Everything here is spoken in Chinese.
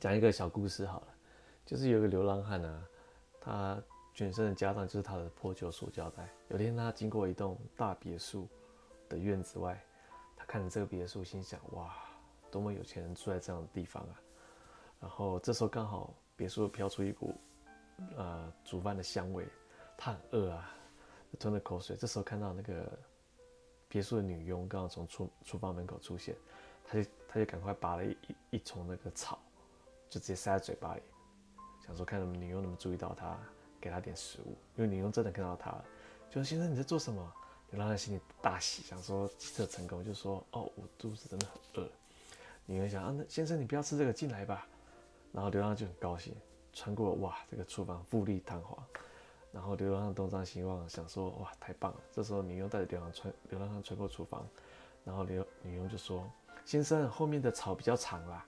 讲一个小故事好了，就是有个流浪汉啊，他全身的家当就是他的破旧塑胶袋。有天他经过一栋大别墅的院子外，他看着这个别墅，心想：哇，多么有钱人住在这样的地方啊！然后这时候刚好别墅飘出一股呃煮饭的香味，他很饿啊，吞了口水。这时候看到那个别墅的女佣刚好从厨厨房门口出现，他就他就赶快拔了一一丛那个草。就直接塞在嘴巴里，想说看能不能女佣能不能注意到他，给他点食物。因为女佣真的看到他了，就说：“先生你在做什么？”流浪汉心里大喜，想说这成功，就说：“哦，我肚子真的很饿。”女佣想：“啊，那先生你不要吃这个，进来吧。”然后流浪汉就很高兴，穿过哇这个厨房富丽堂皇，然后流浪汉东张西望，想说：“哇太棒了。”这时候女佣带着流浪穿流浪汉穿过厨房，然后流女佣就说：“先生后面的草比较长啦。”